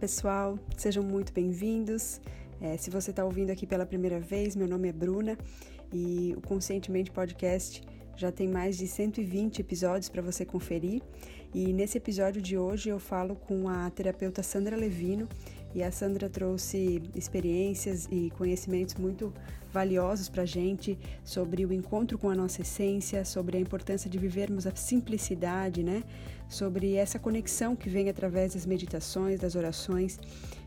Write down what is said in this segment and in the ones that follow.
pessoal, sejam muito bem-vindos. É, se você está ouvindo aqui pela primeira vez, meu nome é Bruna e o Conscientemente Podcast já tem mais de 120 episódios para você conferir. E nesse episódio de hoje eu falo com a terapeuta Sandra Levino e a Sandra trouxe experiências e conhecimentos muito valiosos para a gente sobre o encontro com a nossa essência, sobre a importância de vivermos a simplicidade, né? Sobre essa conexão que vem através das meditações, das orações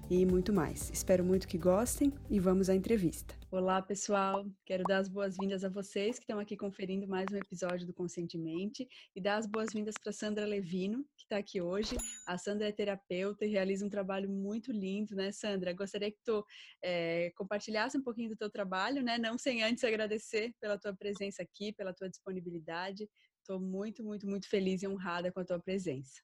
e muito mais. Espero muito que gostem e vamos à entrevista. Olá, pessoal. Quero dar as boas-vindas a vocês que estão aqui conferindo mais um episódio do Conscientemente e dar as boas-vindas para Sandra Levino, que está aqui hoje. A Sandra é terapeuta e realiza um trabalho muito lindo, né, Sandra? Gostaria que tu é, compartilhasse um pouquinho do teu trabalho, né? Não sem antes agradecer pela tua presença aqui, pela tua disponibilidade. Estou muito, muito, muito feliz e honrada com a tua presença.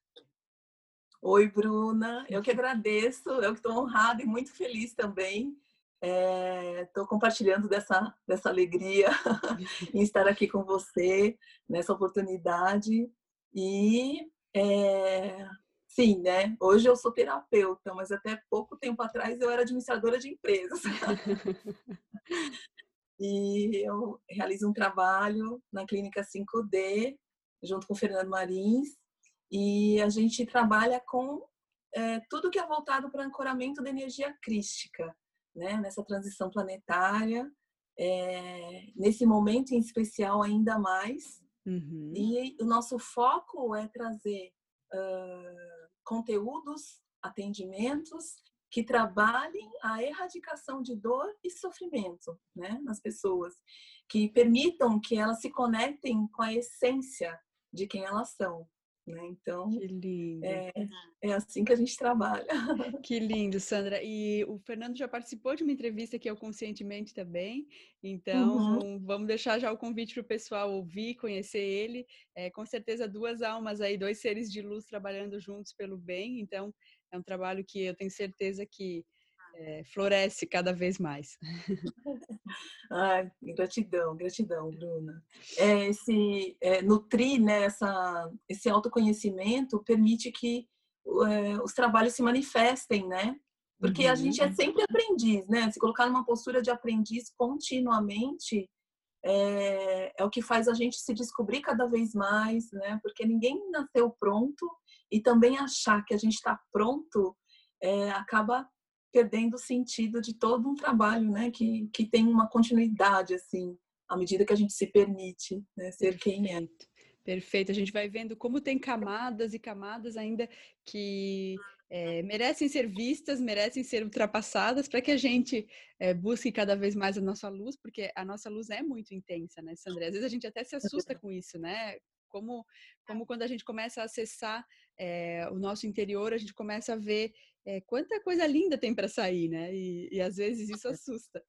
Oi, Bruna. Eu que agradeço, eu que estou honrada e muito feliz também. Estou é, compartilhando dessa, dessa alegria em estar aqui com você nessa oportunidade. E é, sim, né? Hoje eu sou terapeuta, mas até pouco tempo atrás eu era administradora de empresas. e eu realizo um trabalho na clínica 5D junto com o Fernando Marins e a gente trabalha com é, tudo que é voltado para ancoramento da energia crística, né? nessa transição planetária, é, nesse momento em especial ainda mais. Uhum. E o nosso foco é trazer uh, conteúdos, atendimentos que trabalhem a erradicação de dor e sofrimento né, nas pessoas, que permitam que elas se conectem com a essência de quem elas são. Né? Então, que lindo. É, é assim que a gente trabalha. Que lindo, Sandra. E o Fernando já participou de uma entrevista aqui ao Conscientemente também. Então, uhum. vamos deixar já o convite para o pessoal ouvir, conhecer ele. É, com certeza, duas almas aí, dois seres de luz trabalhando juntos pelo bem. Então, é um trabalho que eu tenho certeza que é, floresce cada vez mais. Ai, gratidão, gratidão, Bruna. É, esse é, nutrir né, essa, esse autoconhecimento permite que é, os trabalhos se manifestem, né? Porque uhum. a gente é uhum. sempre aprendiz, né? Se colocar numa postura de aprendiz continuamente é, é, o que faz a gente se descobrir cada vez mais, né? Porque ninguém nasceu pronto e também achar que a gente está pronto é, acaba perdendo o sentido de todo um trabalho, né? Que, que tem uma continuidade, assim, à medida que a gente se permite né, ser quem é. Perfeito. A gente vai vendo como tem camadas e camadas ainda que é, merecem ser vistas, merecem ser ultrapassadas para que a gente é, busque cada vez mais a nossa luz, porque a nossa luz é muito intensa, né, Sandra? Às vezes a gente até se assusta com isso, né? Como, como quando a gente começa a acessar é, o nosso interior, a gente começa a ver é, quanta coisa linda tem para sair, né? E, e, às vezes isso assusta.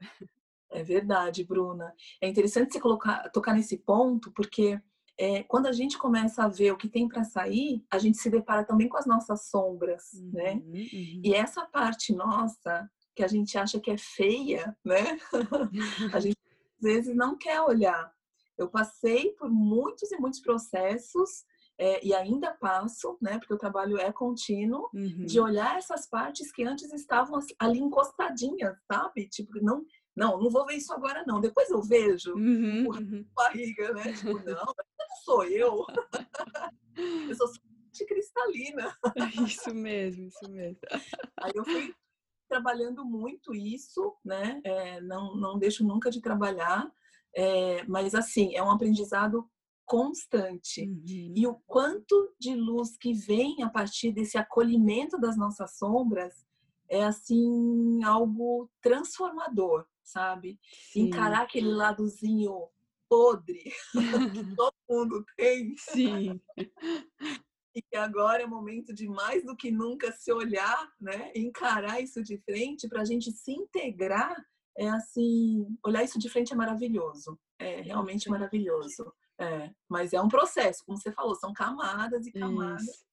É verdade, Bruna. É interessante você colocar, tocar nesse ponto, porque é, quando a gente começa a ver o que tem para sair, a gente se depara também com as nossas sombras, né? uhum, né? Uhum. E essa parte nossa que a gente acha que é feia, né? a gente às vezes não quer olhar. Eu passei por muitos e muitos processos é, e ainda passo, né, porque o trabalho é contínuo, uhum. de olhar essas partes que antes estavam ali encostadinhas, sabe? Tipo, não, não, não vou ver isso agora não, depois eu vejo uhum, uhum. barriga, né? Tipo, não, não sou eu. eu sou de cristalina. Isso mesmo, isso mesmo. Aí eu fui trabalhando muito isso, né? É, não, não deixo nunca de trabalhar, é, mas assim, é um aprendizado constante. Uhum. E o quanto de luz que vem a partir desse acolhimento das nossas sombras é assim algo transformador, sabe? Sim. Encarar aquele ladozinho podre que todo mundo tem. Sim. e que agora é momento de mais do que nunca se olhar, né? Encarar isso de frente para a gente se integrar. É assim, olhar isso de frente é maravilhoso. É realmente maravilhoso. É, mas é um processo, como você falou, são camadas e camadas. Isso.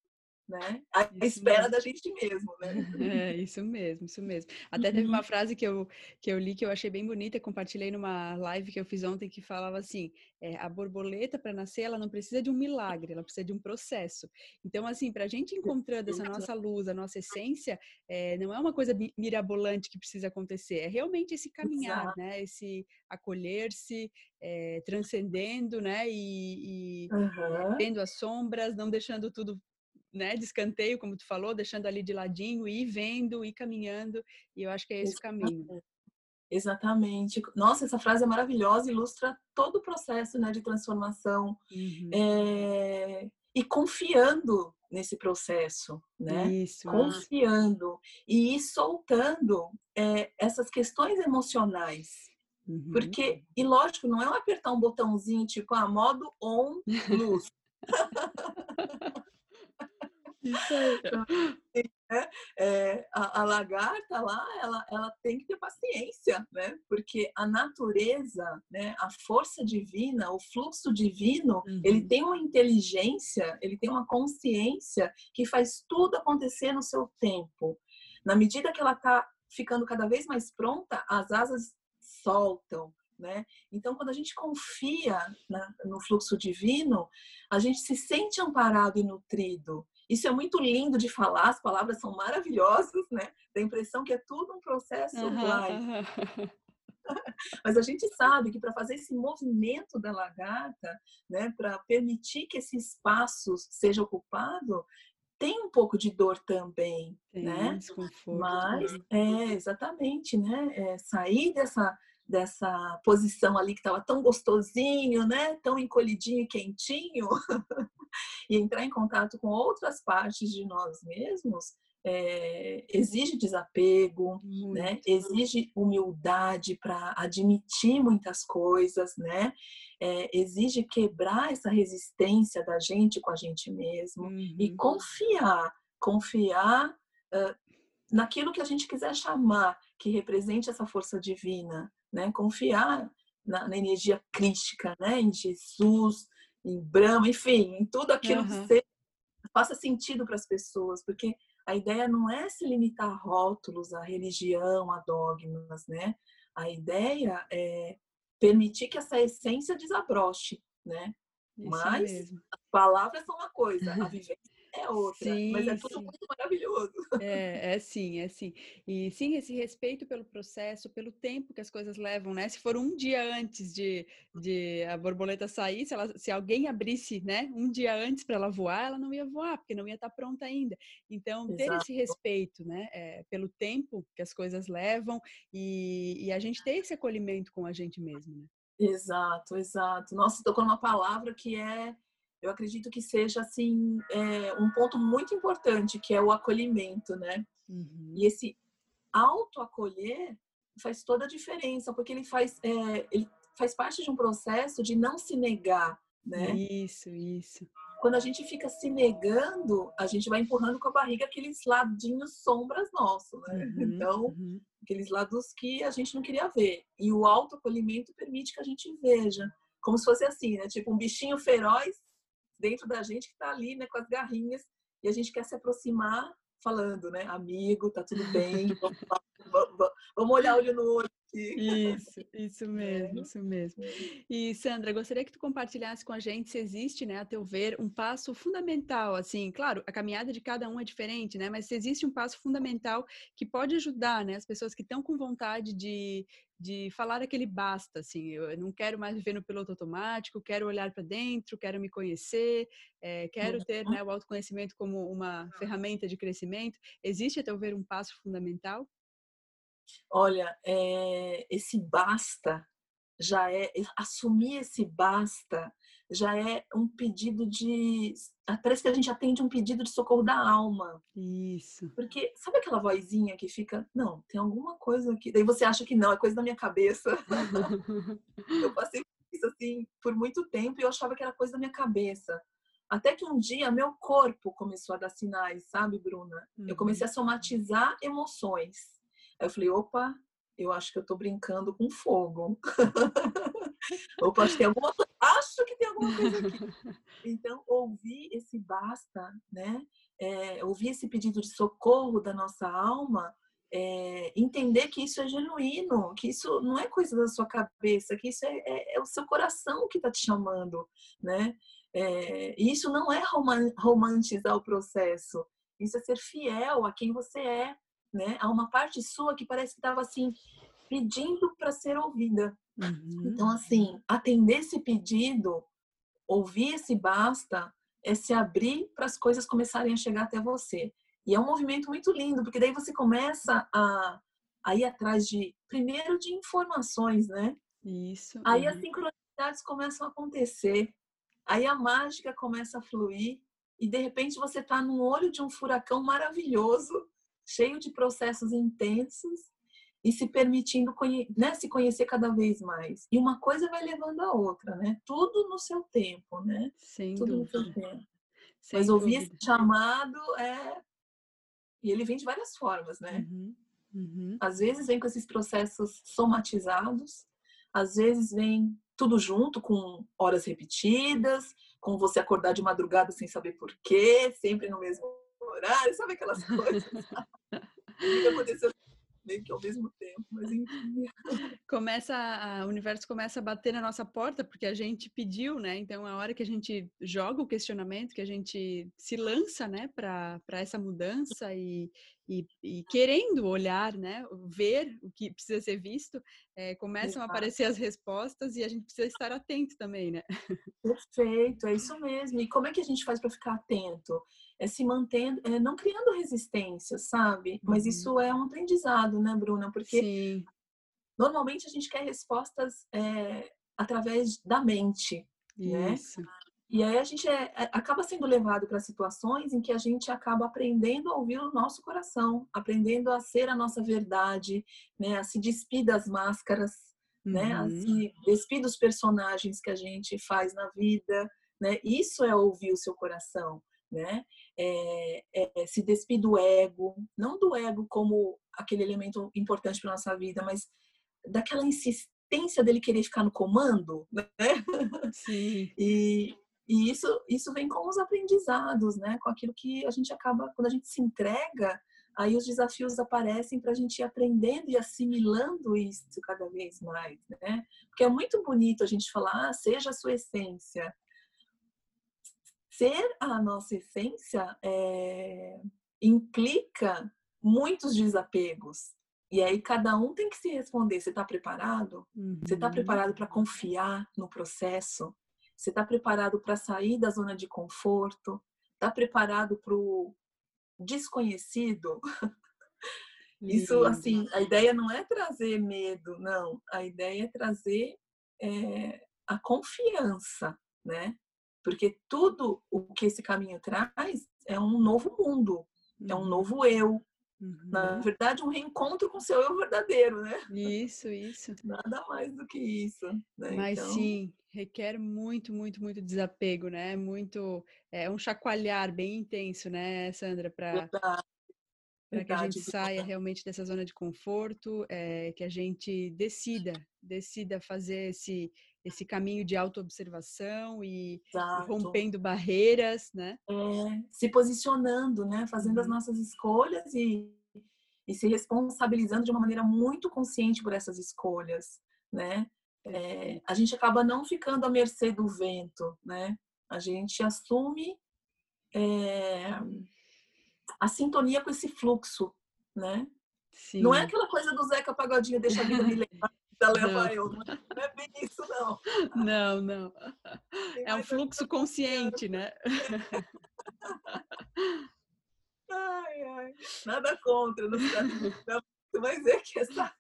Né? À espera da gente mesmo, né? É, isso mesmo, isso mesmo. Até teve uma uhum. frase que eu, que eu li que eu achei bem bonita, compartilhei numa live que eu fiz ontem que falava assim: é, a borboleta para nascer, ela não precisa de um milagre, ela precisa de um processo. Então, assim, para a gente encontrando essa nossa luz, a nossa essência, é, não é uma coisa mirabolante que precisa acontecer, é realmente esse caminhar, Exato. né? Esse acolher-se, é, transcendendo, né? E, e uhum. vendo as sombras, não deixando tudo né, de escanteio, como tu falou, deixando ali de ladinho, e ir vendo, ir caminhando, e eu acho que é esse Exatamente. o caminho. Exatamente. Nossa, essa frase é maravilhosa, ilustra todo o processo né, de transformação. Uhum. É... E confiando nesse processo, né? Isso. Confiando e ir soltando é, essas questões emocionais. Uhum. Porque, e lógico, não é um apertar um botãozinho tipo, ah, modo on, luz. Isso aí. Né? É, a, a, lagarta lá, ela, ela tem que ter paciência, né? Porque a natureza, né? A força divina, o fluxo divino, uhum. ele tem uma inteligência, ele tem uma consciência que faz tudo acontecer no seu tempo. Na medida que ela está ficando cada vez mais pronta, as asas soltam, né? Então, quando a gente confia na, no fluxo divino, a gente se sente amparado e nutrido. Isso é muito lindo de falar, as palavras são maravilhosas, né? Dá a impressão que é tudo um processo uhum, live. Mas a gente sabe que para fazer esse movimento da lagarta, né, para permitir que esse espaço seja ocupado, tem um pouco de dor também, tem né? Mas é exatamente, né? É sair dessa dessa posição ali que estava tão gostosinho, né? Tão encolhidinho e quentinho, e entrar em contato com outras partes de nós mesmos, é, exige desapego, né? exige humildade para admitir muitas coisas, né? É, exige quebrar essa resistência da gente com a gente mesmo uhum. e confiar, confiar uh, naquilo que a gente quiser chamar que represente essa força divina, né? Confiar na, na energia crística, né? Em Jesus, em Brahma, enfim, em tudo aquilo uhum. que faça sentido para as pessoas, porque a ideia não é se limitar a rótulos, a religião, a dogmas, né? A ideia é permitir que essa essência desabroche, né? Isso Mas mesmo. as palavras são uma coisa, a vivência é outra, sim, mas é tudo sim. muito maravilhoso. É, é sim, é sim. E sim, esse respeito pelo processo, pelo tempo que as coisas levam, né? Se for um dia antes de, de a borboleta sair, se, ela, se alguém abrisse, né, um dia antes para ela voar, ela não ia voar, porque não ia estar tá pronta ainda. Então, ter Exato. esse respeito, né, é, pelo tempo que as coisas levam e, e a gente ter esse acolhimento com a gente mesmo, né? Exato, exato. Nossa, tocou numa palavra que é eu acredito que seja assim é, um ponto muito importante que é o acolhimento, né? Uhum. E esse autoacolher faz toda a diferença porque ele faz é, ele faz parte de um processo de não se negar, né? Isso, isso. Quando a gente fica se negando, a gente vai empurrando com a barriga aqueles ladinhos sombras nossos, né? Uhum, então, uhum. aqueles lados que a gente não queria ver. E o autoacolhimento permite que a gente veja, como se fosse assim, né? Tipo um bichinho feroz dentro da gente que está ali, né, com as garrinhas, e a gente quer se aproximar falando, né, amigo, tá tudo bem, vamos, vamos, vamos olhar olho no olho isso, isso é. mesmo, isso mesmo. E Sandra, gostaria que tu compartilhasse com a gente se existe, né, a teu ver, um passo fundamental, assim, claro, a caminhada de cada um é diferente, né, mas se existe um passo fundamental que pode ajudar, né, as pessoas que estão com vontade de, de falar aquele basta, assim, eu não quero mais viver no piloto automático, quero olhar para dentro, quero me conhecer, é, quero ter né, o autoconhecimento como uma ferramenta de crescimento. Existe, a teu ver, um passo fundamental? Olha, é, esse basta já é assumir esse basta já é um pedido de parece que a gente atende um pedido de socorro da alma. Isso. Porque sabe aquela vozinha que fica, não, tem alguma coisa aqui. Daí você acha que não, é coisa da minha cabeça. eu passei isso assim por muito tempo e eu achava que era coisa da minha cabeça. Até que um dia meu corpo começou a dar sinais, sabe, Bruna? Uhum. Eu comecei a somatizar emoções. Aí eu falei, opa, eu acho que eu tô brincando com fogo. Opa, acho que tem alguma acho que tem alguma coisa aqui. Então, ouvir esse basta, né? É, ouvir esse pedido de socorro da nossa alma, é, entender que isso é genuíno, que isso não é coisa da sua cabeça, que isso é, é, é o seu coração que está te chamando, né? É, isso não é romantizar o processo, isso é ser fiel a quem você é, né? Há uma parte sua que parece que estava assim pedindo para ser ouvida. Uhum. Então, assim, atender esse pedido, ouvir esse basta, é se abrir para as coisas começarem a chegar até você. E é um movimento muito lindo, porque daí você começa a, a ir atrás de, primeiro, de informações, né? Isso. Aí uhum. as sincronicidades começam a acontecer, aí a mágica começa a fluir, e de repente você está no olho de um furacão maravilhoso, cheio de processos intensos, e se permitindo né, se conhecer cada vez mais. E uma coisa vai levando a outra, né? Tudo no seu tempo, né? Sem Tudo dúvida. no seu tempo. Sem Mas ouvir esse chamado é e ele vem de várias formas, né? Uhum, uhum. Às vezes vem com esses processos somatizados, às vezes vem tudo junto, com horas repetidas, com você acordar de madrugada sem saber porquê, sempre no mesmo horário, sabe aquelas coisas? o que aconteceu meio que ao mesmo tempo, mas enfim. Começa, a, o universo começa a bater na nossa porta porque a gente pediu, né? Então, a hora que a gente joga o questionamento, que a gente se lança, né, para essa mudança e, e, e, querendo olhar, né, ver o que precisa ser visto, é, começam Exato. a aparecer as respostas e a gente precisa estar atento também, né? Perfeito, é isso mesmo. E como é que a gente faz para ficar atento? É se mantendo, é não criando resistência, sabe? Mas uhum. isso é um aprendizado, né, Bruna? Porque Sim. normalmente a gente quer respostas é, através da mente, né? isso. né? E aí a gente é, é acaba sendo levado para situações em que a gente acaba aprendendo a ouvir o nosso coração, aprendendo a ser a nossa verdade, né? A se despir das máscaras, uhum. né? A uhum. se despir dos personagens que a gente faz na vida, né? Isso é ouvir o seu coração né? É, é, se despir do ego, não do ego como aquele elemento importante para nossa vida, mas daquela insistência dele querer ficar no comando, né? Sim. E, e isso, isso vem com os aprendizados, né? Com aquilo que a gente acaba, quando a gente se entrega, aí os desafios aparecem para a gente ir aprendendo e assimilando isso cada vez mais, né? Porque é muito bonito a gente falar, ah, seja a sua essência, ser a nossa essência é, implica muitos desapegos. E aí cada um tem que se responder: você está preparado? Uhum. Você está preparado para confiar no processo? Você está preparado para sair da zona de conforto? Está preparado para o desconhecido? Isso, assim, a ideia não é trazer medo, não. A ideia é trazer é, a confiança, né? Porque tudo o que esse caminho traz é um novo mundo, é um uhum. novo eu. Uhum. Na verdade, um reencontro com o seu eu verdadeiro, né? Isso, isso. Nada mais do que isso. Né? Mas então... sim, requer muito, muito, muito desapego, né? Muito. É um chacoalhar bem intenso, né, Sandra? Para para que a gente saia realmente dessa zona de conforto, é, que a gente decida, decida fazer esse esse caminho de autoobservação e, e rompendo barreiras, né? É, se posicionando, né? Fazendo uhum. as nossas escolhas e, e se responsabilizando de uma maneira muito consciente por essas escolhas, né? É, a gente acaba não ficando à mercê do vento, né? A gente assume é, a sintonia com esse fluxo, né? Sim. Não é aquela coisa do Zeca Pagodinho, deixa a vida me levar, da leva eu. Não é bem isso, não. Não, não. é um fluxo consciente, né? Ai, ai. Nada contra, não, não, mas é que essa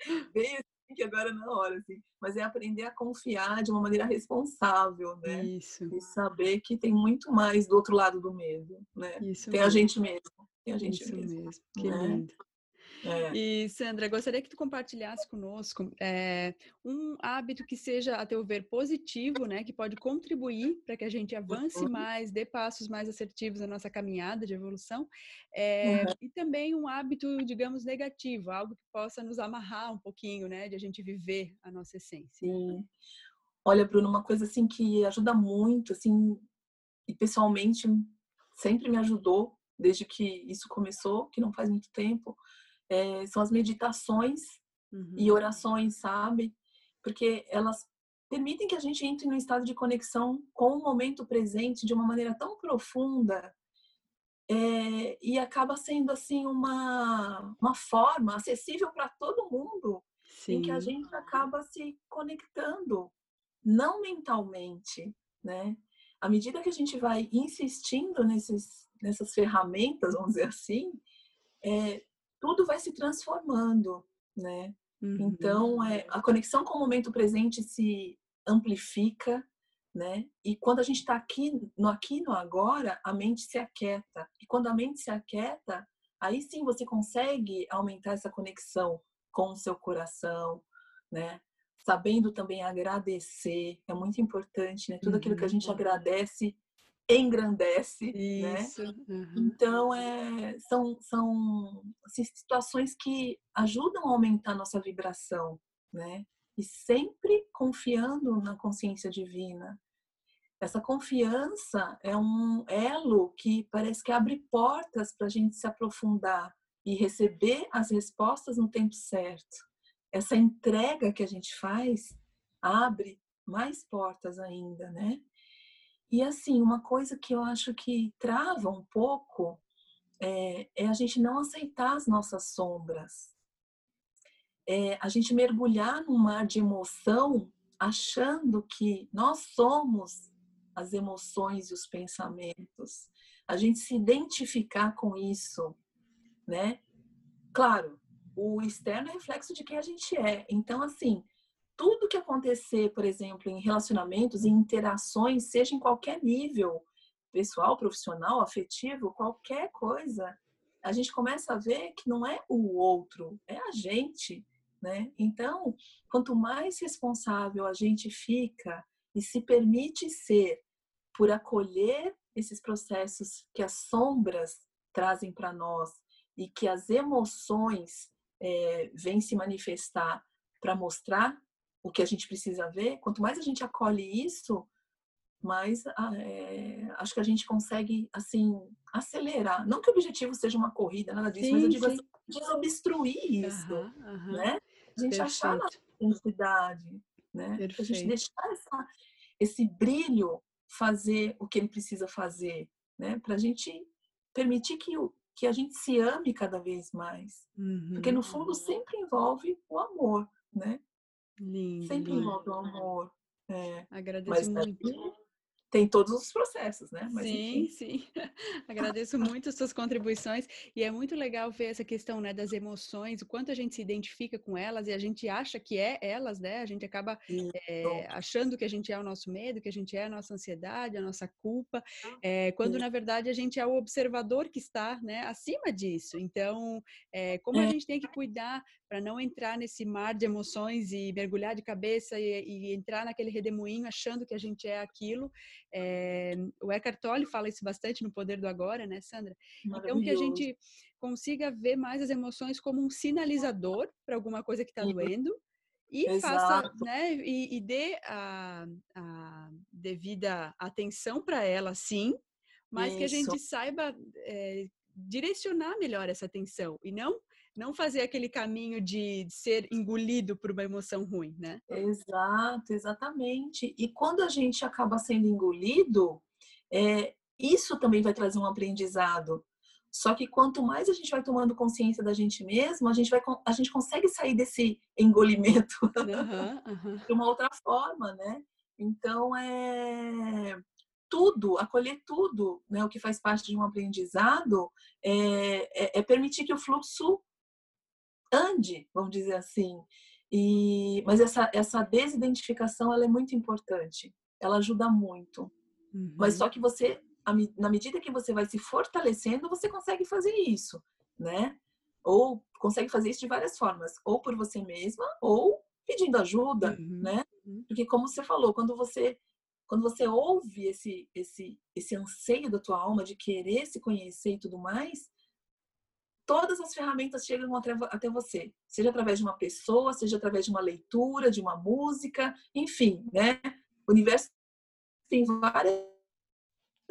bem assim que agora na hora, assim. Mas é aprender a confiar de uma maneira responsável, né? Isso. E saber que tem muito mais do outro lado do medo, né? Isso tem mesmo. a gente mesmo. Tem a gente Isso mesmo. mesmo. Que né? lindo. É. E, Sandra, gostaria que tu compartilhasse conosco é, um hábito que seja, a teu ver, positivo, né? Que pode contribuir para que a gente avance uhum. mais, dê passos mais assertivos na nossa caminhada de evolução. É, uhum. E também um hábito, digamos, negativo, algo que possa nos amarrar um pouquinho, né? De a gente viver a nossa essência. Sim. Olha, Bruno, uma coisa assim que ajuda muito, assim, e pessoalmente sempre me ajudou desde que isso começou, que não faz muito tempo, é, são as meditações uhum. e orações, sabe? Porque elas permitem que a gente entre num estado de conexão com o momento presente de uma maneira tão profunda é, e acaba sendo assim uma, uma forma acessível para todo mundo Sim. em que a gente acaba se conectando, não mentalmente, né? À medida que a gente vai insistindo nesses, nessas ferramentas, vamos dizer assim, é, tudo vai se transformando, né? Uhum. Então, é, a conexão com o momento presente se amplifica, né? E quando a gente está aqui no aqui no agora, a mente se aquieta. E quando a mente se aquieta, aí sim você consegue aumentar essa conexão com o seu coração, né? Sabendo também agradecer, é muito importante, né? Tudo aquilo que a gente uhum. agradece engrandece, né? Isso. né? Uhum. Então, é, são, são assim, situações que ajudam a aumentar nossa vibração, né? E sempre confiando na consciência divina. Essa confiança é um elo que parece que abre portas para a gente se aprofundar e receber as respostas no tempo certo. Essa entrega que a gente faz abre mais portas ainda, né? E assim, uma coisa que eu acho que trava um pouco é, é a gente não aceitar as nossas sombras. É a gente mergulhar num mar de emoção achando que nós somos as emoções e os pensamentos. A gente se identificar com isso, né? Claro, o externo é reflexo de quem a gente é. Então, assim, tudo que acontecer, por exemplo, em relacionamentos, em interações, seja em qualquer nível, pessoal, profissional, afetivo, qualquer coisa, a gente começa a ver que não é o outro, é a gente, né? Então, quanto mais responsável a gente fica e se permite ser por acolher esses processos que as sombras trazem para nós e que as emoções é, vêm se manifestar para mostrar o que a gente precisa ver, quanto mais a gente acolhe isso, mais é, acho que a gente consegue assim acelerar. Não que o objetivo seja uma corrida, nada disso, sim, mas eu digo assim, desobstruir isso, uhum, uhum. né? A gente Perfeito. achar na intensidade, né? Perfeito. A gente deixar essa, esse brilho fazer o que ele precisa fazer, né? Para a gente permitir que, o, que a gente se ame cada vez mais. Uhum. Porque no fundo sempre envolve o amor, né? Lindo. Sempre envolve o amor. É. Agradeço Mas, muito tem todos os processos, né? Mas, sim, enfim. sim. Agradeço muito as suas contribuições e é muito legal ver essa questão, né, das emoções, o quanto a gente se identifica com elas e a gente acha que é elas, né? A gente acaba é, achando que a gente é o nosso medo, que a gente é a nossa ansiedade, a nossa culpa, é, quando na verdade a gente é o observador que está, né, acima disso. Então, é, como a é. gente tem que cuidar para não entrar nesse mar de emoções e mergulhar de cabeça e, e entrar naquele redemoinho achando que a gente é aquilo. É, o Eckhart Tolle fala isso bastante no Poder do Agora, né, Sandra? Então que a gente consiga ver mais as emoções como um sinalizador para alguma coisa que está doendo e Exato. faça, né, e, e dê a, a, devida atenção para ela, sim, mas isso. que a gente saiba é, direcionar melhor essa atenção e não não fazer aquele caminho de ser engolido por uma emoção ruim, né? Exato, exatamente. E quando a gente acaba sendo engolido, é, isso também vai trazer um aprendizado. Só que quanto mais a gente vai tomando consciência da gente mesmo, a gente, vai, a gente consegue sair desse engolimento uhum, uhum. de uma outra forma, né? Então, é tudo, acolher tudo, né? O que faz parte de um aprendizado é, é, é permitir que o fluxo ande, vamos dizer assim. E, mas essa, essa desidentificação ela é muito importante, ela ajuda muito. Uhum. Mas só que você, na medida que você vai se fortalecendo, você consegue fazer isso, né? Ou consegue fazer isso de várias formas, ou por você mesma, ou pedindo ajuda, uhum. né? Uhum. Porque como você falou, quando você quando você ouve esse esse esse anseio da tua alma de querer se conhecer e tudo mais, todas as ferramentas chegam até você, seja através de uma pessoa, seja através de uma leitura, de uma música, enfim, né? O universo tem várias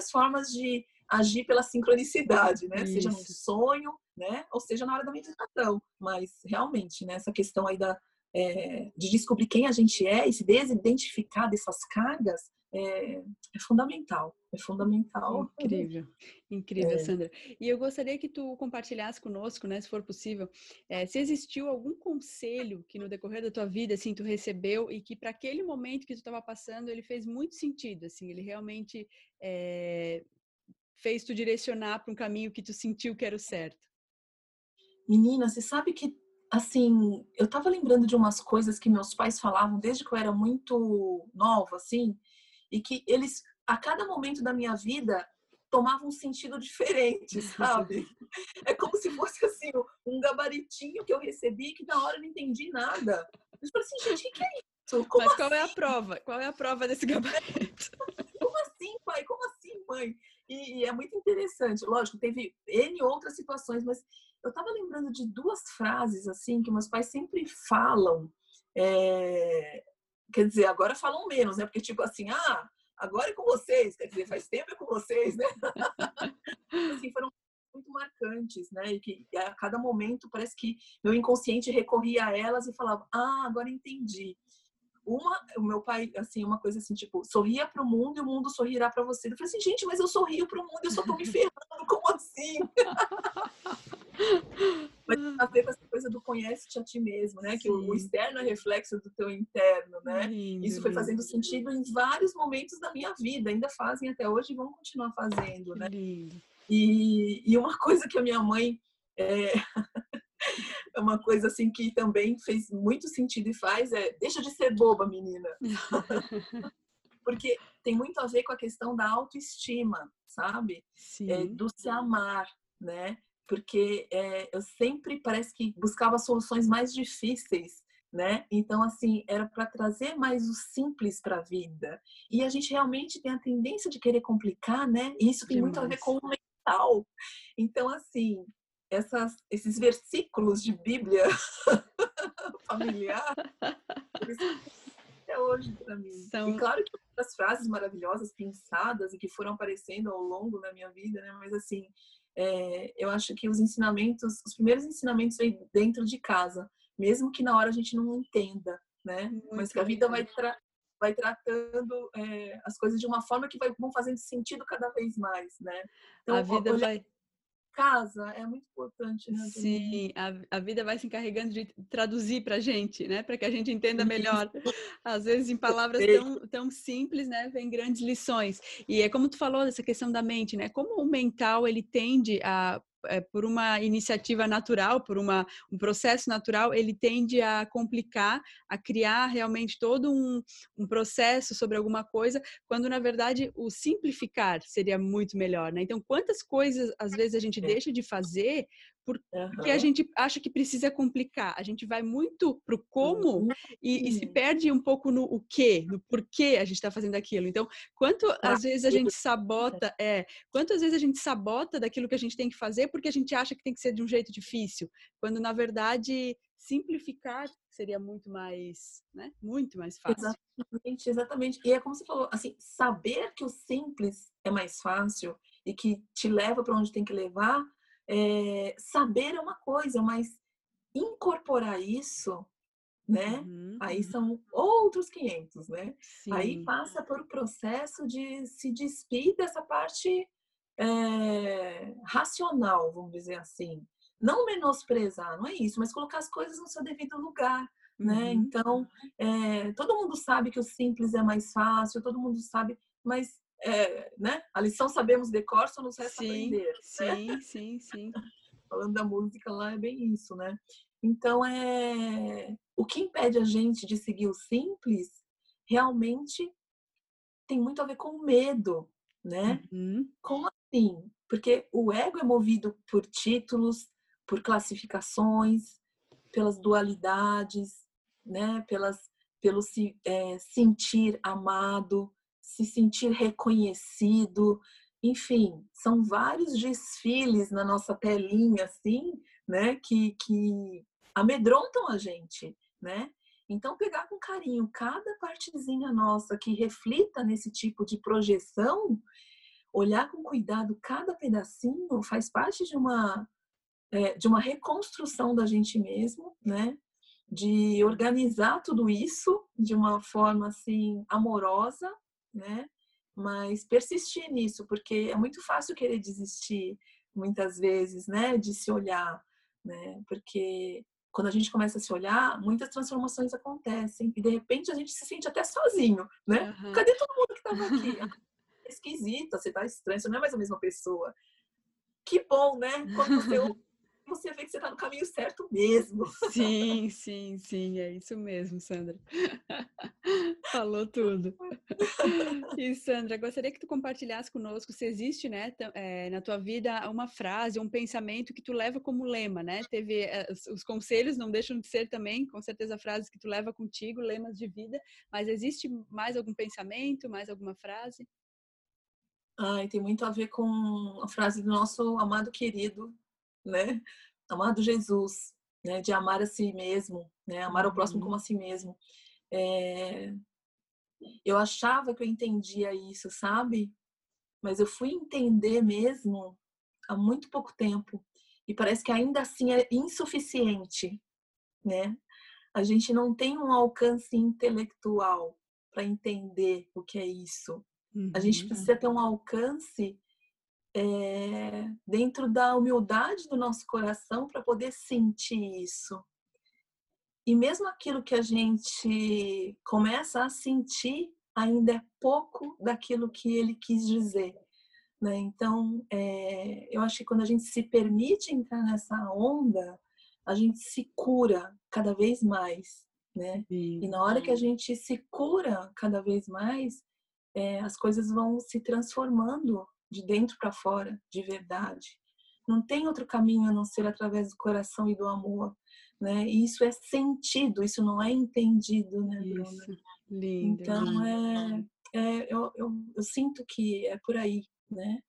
formas de agir pela sincronicidade, né? Isso. Seja num sonho, né? Ou seja na hora da meditação. Mas realmente, né? Essa questão aí da, é, de descobrir quem a gente é e se desidentificar dessas cargas é, é fundamental. É fundamental. Incrível, incrível, é. Sandra. E eu gostaria que tu compartilhasse conosco, né, se for possível, é, se existiu algum conselho que no decorrer da tua vida, assim, tu recebeu e que para aquele momento que tu estava passando, ele fez muito sentido, assim, ele realmente fez tu direcionar para um caminho que tu sentiu que era o certo. Menina, você sabe que assim, eu estava lembrando de umas coisas que meus pais falavam desde que eu era muito nova, assim, e que eles, a cada momento da minha vida, tomavam um sentido diferente, sabe? É como se fosse assim, um gabaritinho que eu recebi que na hora eu não entendi nada. Eu falei assim, gente, o que, é isso? Como Mas qual assim? é a assim? prova? Qual é a prova desse gabarito? Como assim, pai? Como assim, mãe? E, e, é muito interessante. Lógico, teve N outras situações, mas eu estava lembrando de duas frases, assim, que meus pais sempre falam. É, Quer dizer, agora falam menos, né? Porque, tipo assim, ah, agora é com vocês, quer dizer, faz tempo é com vocês, né? assim, foram muito marcantes, né? E que a cada momento parece que meu inconsciente recorria a elas e falava: Ah, agora entendi. Uma, o meu pai, assim, uma coisa assim, tipo, sorria para o mundo e o mundo sorrirá para você. Eu falei assim, gente, mas eu sorrio para o mundo, eu só tô me ferrando, como assim? Mas a ver com essa coisa do conhece-te a ti mesmo, né? Sim. Que o, externo é reflexo do teu interno, né? Lindo, Isso foi fazendo lindo. sentido em vários momentos da minha vida, ainda fazem até hoje e vão continuar fazendo, né? E, e uma coisa que a minha mãe é, é uma coisa assim que também fez muito sentido e faz é deixa de ser boba, menina. Porque tem muito a ver com a questão da autoestima, sabe? É, do se amar, né? porque é, eu sempre parece que buscava soluções mais difíceis, né? Então, assim, era para trazer mais o simples para a vida. E a gente realmente tem a tendência de querer complicar, né? E isso tem muito a ver com o mental. Então, assim, essas, esses versículos de Bíblia familiar, até hoje para mim. São... E claro que outras frases maravilhosas, pensadas e que foram aparecendo ao longo da minha vida, né? Mas assim, é, eu acho que os ensinamentos, os primeiros ensinamentos vêm dentro de casa, mesmo que na hora a gente não entenda, né? Muito Mas que a vida vai, tra vai tratando é, as coisas de uma forma que vai, vão fazendo sentido cada vez mais, né? Então, a vida olhar... vai casa é muito importante, né? Sim, a, a vida vai se encarregando de traduzir para a gente, né? Para que a gente entenda melhor. Às vezes, em palavras tão, tão simples, né? Vem grandes lições. E é como tu falou dessa questão da mente, né? Como o mental ele tende a é, por uma iniciativa natural, por uma, um processo natural, ele tende a complicar, a criar realmente todo um, um processo sobre alguma coisa, quando na verdade o simplificar seria muito melhor, né? Então, quantas coisas às vezes a gente é. deixa de fazer porque uhum. a gente acha que precisa complicar. A gente vai muito pro como uhum. e, e, se perde um pouco no o que, no porquê a gente está fazendo aquilo. Então, quanto às vezes a gente sabota, é, quantas vezes a gente sabota daquilo que a gente tem que fazer porque a gente acha que tem que ser de um jeito difícil, quando na verdade simplificar seria muito mais, né? Muito mais fácil. Exatamente, exatamente. E é como você falou, assim, saber que o simples é mais fácil e que te leva para onde tem que levar é, saber é uma coisa, mas incorporar isso, né? Uhum, aí uhum. são outros 500, né? Sim. Aí passa por o processo de se despir dessa parte é, racional, vamos dizer assim. Não menosprezar, não é isso, mas colocar as coisas no seu devido lugar. Né? Uhum. Né? Então, é, todo mundo sabe que o simples é mais fácil, todo mundo sabe, mas é, né? A lição sabemos de cor, só nos resta sim, aprender. Sim, né? sim, sim. Falando da música lá é bem isso, né? Então é o que impede a gente de seguir o simples realmente tem muito a ver com medo, né? Uhum. Como assim? Porque o ego é movido por títulos, por classificações, pelas dualidades, né? Pelas, pelo se é, sentir amado, se sentir reconhecido, enfim, são vários desfiles na nossa telinha, assim, né? Que, que amedrontam a gente, né? Então, pegar com carinho cada partezinha nossa que reflita nesse tipo de projeção, olhar com cuidado cada pedacinho, faz parte de uma, é, de uma reconstrução da gente mesmo, né? De organizar tudo isso de uma forma assim amorosa, né? Mas persistir nisso, porque é muito fácil querer desistir muitas vezes, né? De se olhar, né? Porque quando a gente começa a se olhar, muitas transformações acontecem e de repente a gente se sente até sozinho, né? Uhum. Cadê todo mundo que estava aqui? Esquisita, você tá estranho, você não é mais a mesma pessoa. Que bom, né? Quando você você vê que você está no caminho certo mesmo. Sim, sim, sim, é isso mesmo, Sandra. Falou tudo. E Sandra, gostaria que tu compartilhasse conosco se existe, né, é, na tua vida uma frase, um pensamento que tu leva como lema, né? Teve é, os conselhos não deixam de ser também, com certeza frases que tu leva contigo, lemas de vida, mas existe mais algum pensamento, mais alguma frase? Ai, tem muito a ver com a frase do nosso amado querido né? Amado Jesus, né? De amar a si mesmo, né? Amar o próximo como uhum. a si mesmo. É... Eu achava que eu entendia isso, sabe? Mas eu fui entender mesmo há muito pouco tempo e parece que ainda assim é insuficiente, né? A gente não tem um alcance intelectual para entender o que é isso. Uhum. A gente uhum. precisa ter um alcance é, dentro da humildade do nosso coração para poder sentir isso. E mesmo aquilo que a gente começa a sentir ainda é pouco daquilo que ele quis dizer. Né? Então, é, eu acho que quando a gente se permite entrar nessa onda, a gente se cura cada vez mais. Né? E na hora que a gente se cura cada vez mais, é, as coisas vão se transformando de dentro para fora, de verdade. Não tem outro caminho a não ser através do coração e do amor, né? E isso é sentido, isso não é entendido, né, Bruna? Lindo. Então é, é eu, eu, eu, sinto que é por aí, né?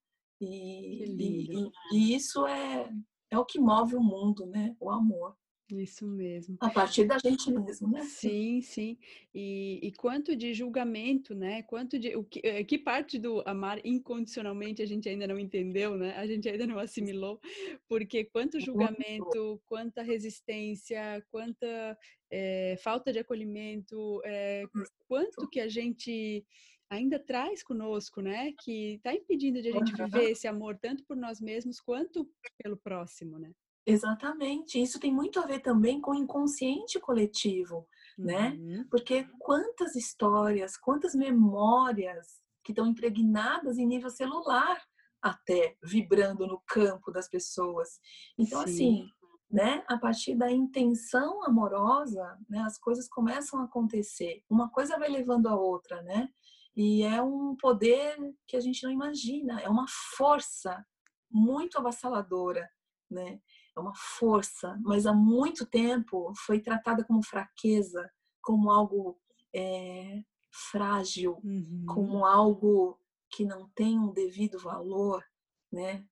E, e, e, isso é, é o que move o mundo, né? O amor. Isso mesmo. A partir da gente mesmo, né? Sim, sim. E, e quanto de julgamento, né? Quanto de o que, eh, que parte do amar incondicionalmente a gente ainda não entendeu, né? A gente ainda não assimilou, porque quanto julgamento, quanta resistência, quanta é, falta de acolhimento, é, quanto que a gente ainda traz conosco, né? Que está impedindo de a gente viver esse amor tanto por nós mesmos quanto pelo próximo, né? Exatamente. Isso tem muito a ver também com o inconsciente coletivo, né? uhum. né? Porque quantas histórias, quantas memórias que estão impregnadas em nível celular até vibrando no campo das pessoas. Então, Sim. assim, né? A partir da intenção amorosa, né? As coisas começam a acontecer. Uma coisa vai levando a outra, né? E é um poder que a gente não imagina. É uma força muito avassaladora, né? É uma força, mas há muito tempo foi tratada como fraqueza, como algo é, frágil, uhum. como algo que não tem um devido valor, né?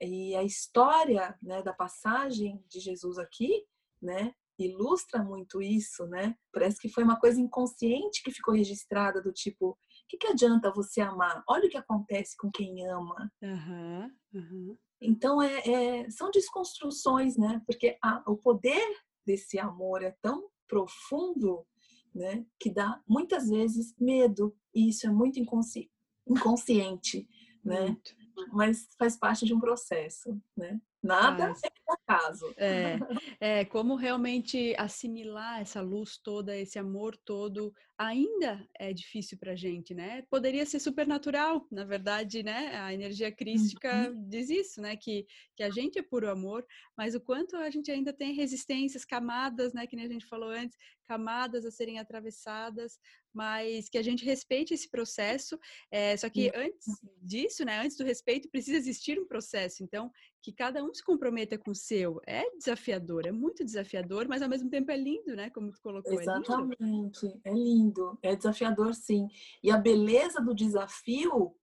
E a história né, da passagem de Jesus aqui, né, ilustra muito isso, né? Parece que foi uma coisa inconsciente que ficou registrada do tipo, o que, que adianta você amar? Olha o que acontece com quem ama. Uhum, uhum. Então, é, é, são desconstruções, né? Porque a, o poder desse amor é tão profundo, né? Que dá muitas vezes medo, e isso é muito inconsci inconsciente, né? Muito. Mas faz parte de um processo, né? Nada é por acaso. É, é, como realmente assimilar essa luz toda, esse amor todo, ainda é difícil para a gente, né? Poderia ser supernatural, na verdade, né? A energia crística uhum. diz isso, né? Que, que a gente é puro amor, mas o quanto a gente ainda tem resistências, camadas, né? Que nem a gente falou antes, camadas a serem atravessadas mas que a gente respeite esse processo. É, só que antes disso, né, antes do respeito, precisa existir um processo. Então, que cada um se comprometa com o seu. É desafiador, é muito desafiador, mas ao mesmo tempo é lindo, né? Como tu colocou. Exatamente, é lindo, é, lindo. é desafiador, sim. E a beleza do desafio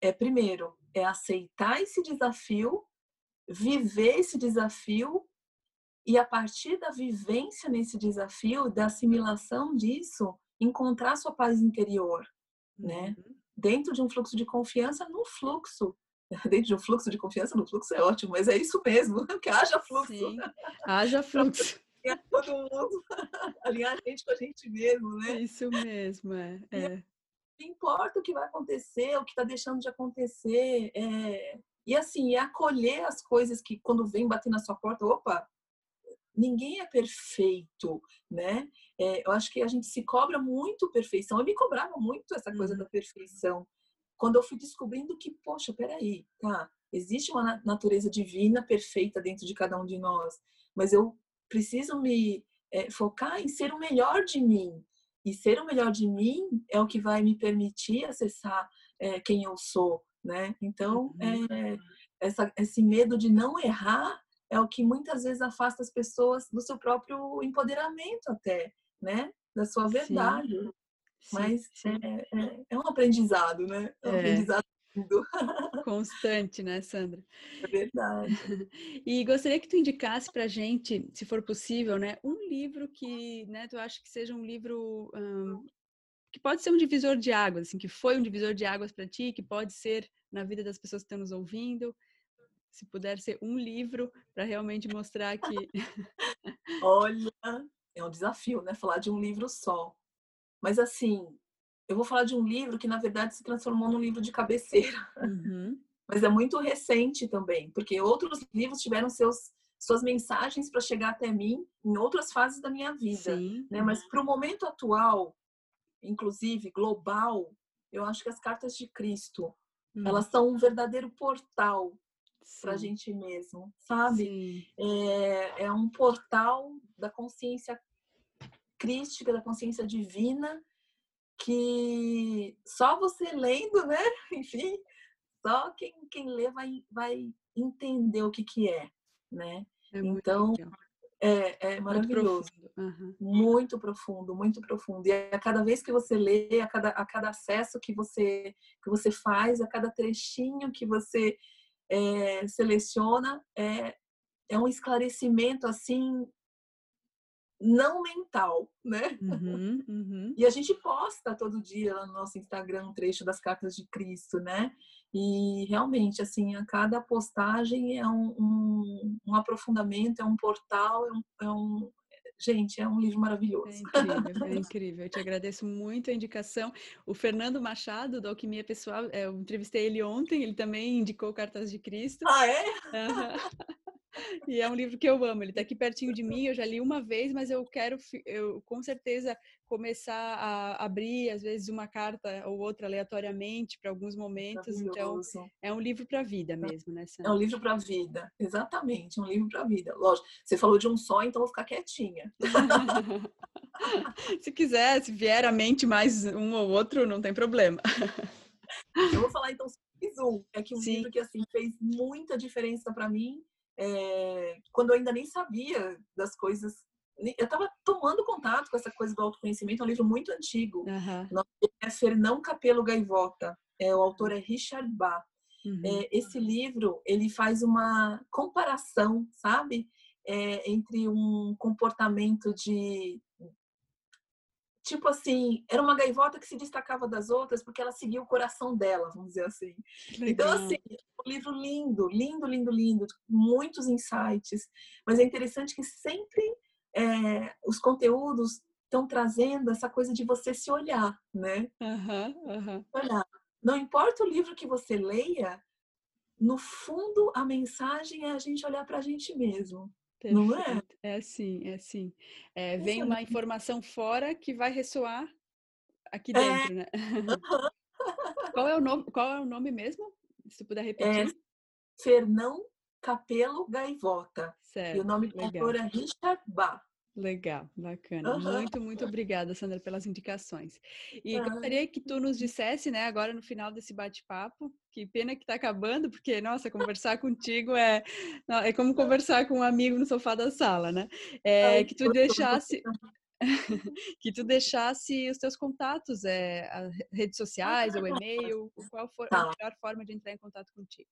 é, primeiro, é aceitar esse desafio, viver esse desafio e a partir da vivência nesse desafio, da assimilação disso, encontrar sua paz interior, né? Uhum. Dentro de um fluxo de confiança, no fluxo. Dentro de um fluxo de confiança, no fluxo é ótimo, mas é isso mesmo, que haja fluxo. Sim, haja fluxo. todo mundo, alinhar a gente com a gente mesmo, né? Isso mesmo, é. é. Não importa o que vai acontecer, o que está deixando de acontecer, é... e assim, é acolher as coisas que quando vem bater na sua porta, opa, ninguém é perfeito, né? É, eu acho que a gente se cobra muito perfeição. Eu me cobrava muito essa coisa uhum. da perfeição. Quando eu fui descobrindo que, poxa, peraí, tá? Existe uma natureza divina perfeita dentro de cada um de nós, mas eu preciso me é, focar em ser o melhor de mim. E ser o melhor de mim é o que vai me permitir acessar é, quem eu sou, né? Então, é, essa, esse medo de não errar é o que muitas vezes afasta as pessoas do seu próprio empoderamento até, né? Da sua verdade. Sim. Mas sim. É, é, é, um aprendizado, né? É um é. aprendizado Constante, né, Sandra? É verdade. E gostaria que tu indicasse para gente, se for possível, né, um livro que, né, tu acha que seja um livro um, que pode ser um divisor de águas, assim, que foi um divisor de águas para ti, que pode ser na vida das pessoas que estão nos ouvindo, se puder ser um livro para realmente mostrar que. Olha, é um desafio, né? Falar de um livro só. Mas assim, eu vou falar de um livro que na verdade se transformou num livro de cabeceira. Uhum. Mas é muito recente também, porque outros livros tiveram seus suas mensagens para chegar até mim em outras fases da minha vida, Sim. né? Mas para o momento atual, inclusive global, eu acho que as cartas de Cristo, uhum. elas são um verdadeiro portal para a gente mesmo, sabe? É, é um portal da consciência crística, da consciência divina, que só você lendo, né? Enfim, só quem, quem lê vai, vai entender o que, que é, né? É então, é, é maravilhoso. Muito profundo. Uhum. muito profundo. muito profundo, E a cada vez que você lê, a cada, a cada acesso que você, que você faz, a cada trechinho que você é, seleciona é, é um esclarecimento assim não mental, né? Uhum, uhum. E a gente posta todo dia lá no nosso Instagram um trecho das cartas de Cristo, né? E realmente, assim, a cada postagem é um, um, um aprofundamento, é um portal, é um, é um, Gente, é um livro maravilhoso. É incrível, é incrível. Eu te agradeço muito a indicação. O Fernando Machado, da Alquimia Pessoal, eu entrevistei ele ontem, ele também indicou Cartas de Cristo. Ah, é? Uhum. E é um livro que eu amo. Ele está aqui pertinho de mim. Eu já li uma vez, mas eu quero, eu com certeza começar a abrir às vezes uma carta ou outra aleatoriamente para alguns momentos. Então é um livro para a vida mesmo, né? Sandra? É um livro para a vida, exatamente, um livro para a vida. Lógico. Você falou de um só, então vou ficar quietinha. se quiser, se vier à mente mais um ou outro, não tem problema. Eu vou falar então sobre um, é que um Sim. livro que assim fez muita diferença para mim é, quando eu ainda nem sabia das coisas. Eu estava tomando contato com essa coisa do autoconhecimento, é um livro muito antigo. Uhum. É Fernão Capelo Gaivota. É, o autor é Richard Bach. Uhum. É, esse livro ele faz uma comparação, sabe, é, entre um comportamento de tipo assim, era uma gaivota que se destacava das outras porque ela seguia o coração dela, vamos dizer assim. Então, assim, livro lindo, lindo, lindo, lindo, muitos insights. Mas é interessante que sempre é, os conteúdos estão trazendo essa coisa de você se olhar, né? Uhum, uhum. Olhar. Não importa o livro que você leia, no fundo a mensagem é a gente olhar para a gente mesmo. Perfeito. Não é? É assim, é assim. É, vem uma informação fora que vai ressoar aqui é. dentro, é. né? qual, é o nome, qual é o nome mesmo? Se puder repetir. É Fernão Capelo Gaivota. Certo, e o nome do autor é Richard Bach. Legal, bacana. Uhum. Muito, muito obrigada, Sandra, pelas indicações. E uhum. gostaria que tu nos dissesse, né, agora no final desse bate-papo, que pena que está acabando, porque, nossa, conversar contigo é, é como conversar com um amigo no sofá da sala, né? É, que tu deixasse. que tu deixasse os teus contatos, é, redes sociais ou e-mail, qual for tá. a melhor forma de entrar em contato contigo?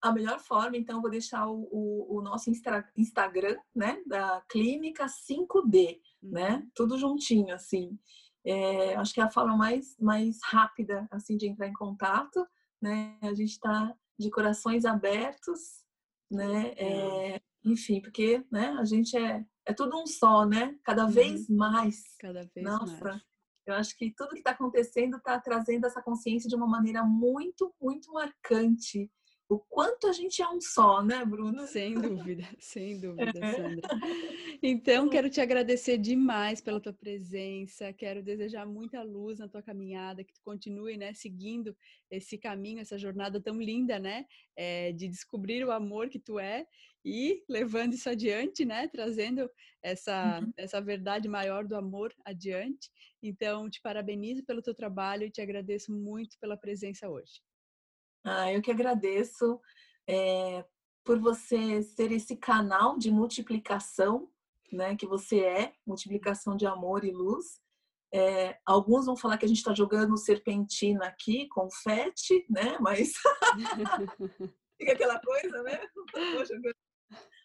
a melhor forma, então, vou deixar o, o, o nosso Insta, Instagram, né, da Clínica 5D, uhum. né, tudo juntinho, assim. É, acho que é a forma mais, mais rápida, assim, de entrar em contato, né, a gente está de corações abertos, né, é, enfim, porque, né, a gente é, é tudo um só, né, cada uhum. vez mais. Cada vez Nossa, mais. Eu acho que tudo que está acontecendo está trazendo essa consciência de uma maneira muito, muito marcante o quanto a gente é um só, né, Bruna? Sem dúvida, sem dúvida, Sandra. Então, quero te agradecer demais pela tua presença, quero desejar muita luz na tua caminhada, que tu continue, né, seguindo esse caminho, essa jornada tão linda, né, é, de descobrir o amor que tu é e levando isso adiante, né, trazendo essa, uhum. essa verdade maior do amor adiante. Então, te parabenizo pelo teu trabalho e te agradeço muito pela presença hoje. Ah, eu que agradeço é, por você ser esse canal de multiplicação, né? Que você é, multiplicação de amor e luz. É, alguns vão falar que a gente está jogando serpentina aqui, confete, né? Mas fica aquela coisa, né?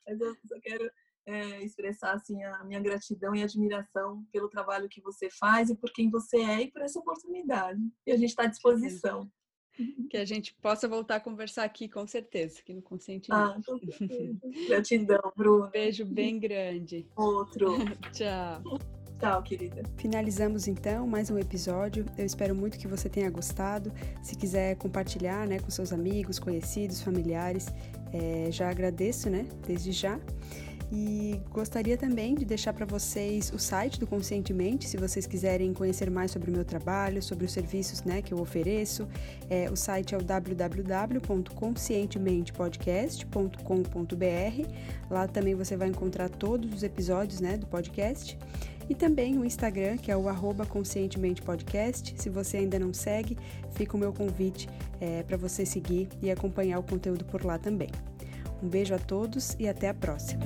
Mas eu só quero é, expressar assim a minha gratidão e admiração pelo trabalho que você faz e por quem você é e por essa oportunidade. E a gente está à disposição que a gente possa voltar a conversar aqui, com certeza, aqui no Consciente. Ah, Gratidão, Bruno. Beijo bem grande. Outro. Tchau. Tchau, querida. Finalizamos então mais um episódio. Eu espero muito que você tenha gostado. Se quiser compartilhar né, com seus amigos, conhecidos, familiares, é, já agradeço, né? Desde já. E gostaria também de deixar para vocês o site do Conscientemente, se vocês quiserem conhecer mais sobre o meu trabalho, sobre os serviços né, que eu ofereço. É, o site é o www.conscientementepodcast.com.br. Lá também você vai encontrar todos os episódios né, do podcast. E também o Instagram, que é o arroba Conscientemente Podcast. Se você ainda não segue, fica o meu convite é, para você seguir e acompanhar o conteúdo por lá também. Um beijo a todos e até a próxima!